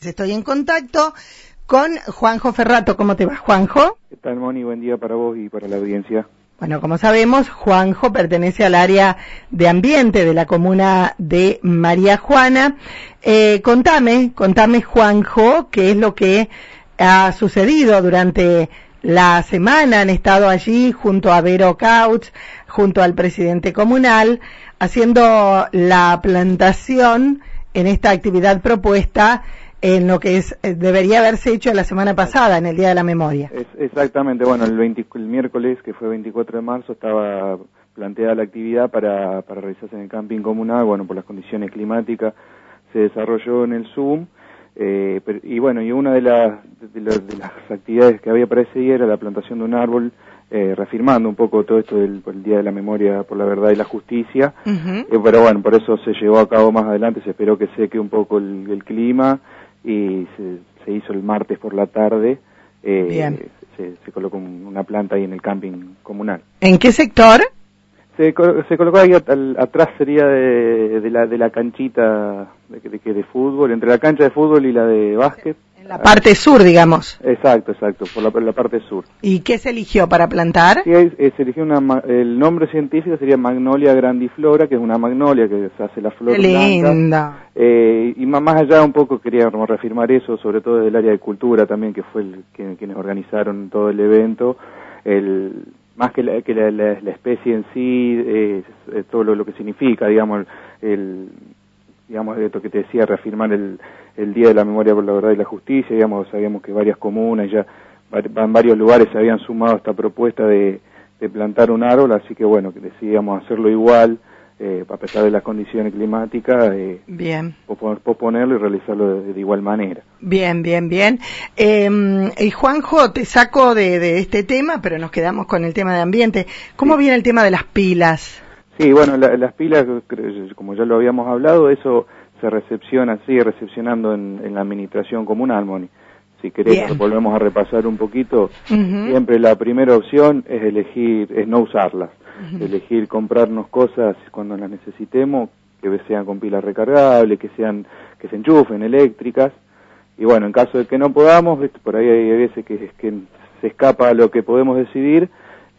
Estoy en contacto con Juanjo Ferrato. ¿Cómo te va, Juanjo? ¿Qué tal, Moni? Buen día para vos y para la audiencia. Bueno, como sabemos, Juanjo pertenece al área de ambiente de la comuna de María Juana. Eh, contame, contame, Juanjo, qué es lo que ha sucedido durante la semana. Han estado allí junto a Vero Couch, junto al presidente comunal, haciendo la plantación en esta actividad propuesta en lo que es eh, debería haberse hecho la semana pasada, en el Día de la Memoria. Es, exactamente, bueno, el, el miércoles, que fue 24 de marzo, estaba planteada la actividad para, para realizarse en el camping comunal, bueno, por las condiciones climáticas, se desarrolló en el Zoom, eh, y bueno, y una de, las de, las actividades que había para ese día era la plantación de un árbol, eh, reafirmando un poco todo esto del el Día de la Memoria por la Verdad y la Justicia, eh, pero bueno, por eso se llevó a cabo más adelante, se esperó que seque un poco el, el clima, y se, hizo el martes por la tarde. Eh, se, se, colocó una planta ahí en el camping comunal. ¿En qué sector? Se, se colocó ahí atrás sería de, de, la, de la canchita de, de, de fútbol, entre la cancha de fútbol y la de básquet la parte sur, digamos. Exacto, exacto, por la, la, parte sur. ¿Y qué se eligió para plantar? Sí, se eligió una, el nombre científico sería Magnolia grandiflora, que es una magnolia que se hace la flor qué linda. Eh, y más allá un poco queríamos reafirmar eso, sobre todo desde el área de cultura también, que fue el, quienes organizaron todo el evento. El, más que la, que la, la, especie en sí, eh, todo lo, lo, que significa, digamos, el, digamos, esto que te decía, reafirmar el, el Día de la Memoria por la Verdad y la Justicia, digamos, sabíamos que varias comunas ya en varios lugares se habían sumado a esta propuesta de, de plantar un árbol, así que bueno, que decidíamos hacerlo igual, eh, a pesar de las condiciones climáticas, eh, bien. posponerlo y realizarlo de, de, igual manera. Bien, bien, bien. Eh, y Juanjo, te saco de, de, este tema, pero nos quedamos con el tema de ambiente. ¿Cómo sí. viene el tema de las pilas? Sí, bueno, la, las pilas, como ya lo habíamos hablado, eso se recepciona, sigue recepcionando en, en la administración comunal, Moni. Si querés, Bien. volvemos a repasar un poquito. Uh -huh. Siempre la primera opción es elegir, es no usarlas. Uh -huh. Elegir comprarnos cosas cuando las necesitemos, que sean con pilas recargables, que sean, que se enchufen, eléctricas. Y bueno, en caso de que no podamos, por ahí hay veces que, que se escapa a lo que podemos decidir,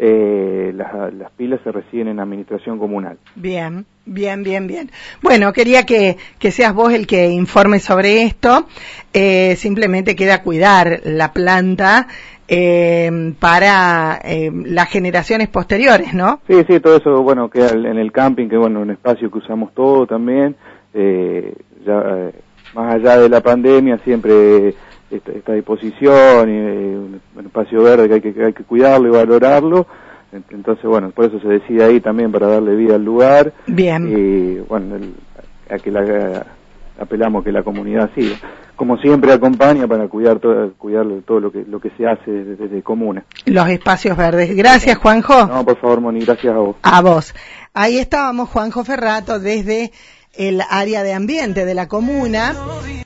eh, las, las, pilas se reciben en administración comunal. Bien, bien, bien, bien. Bueno, quería que, que seas vos el que informe sobre esto. Eh, simplemente queda cuidar la planta eh, para eh, las generaciones posteriores, ¿no? Sí, sí, todo eso, bueno, queda en el camping, que bueno, un espacio que usamos todo también. Eh, ya, más allá de la pandemia, siempre esta, esta disposición y eh, espacio verde que hay, que hay que cuidarlo y valorarlo. Entonces, bueno, por eso se decide ahí también para darle vida al lugar. Bien. Y bueno, el, a que la, apelamos que la comunidad siga. Como siempre acompaña para cuidar todo, cuidar todo lo que lo que se hace desde, desde comuna. Los espacios verdes. Gracias, Juanjo. No, por favor, Moni, gracias a vos. A vos. Ahí estábamos, Juanjo Ferrato, desde el área de ambiente de la comuna.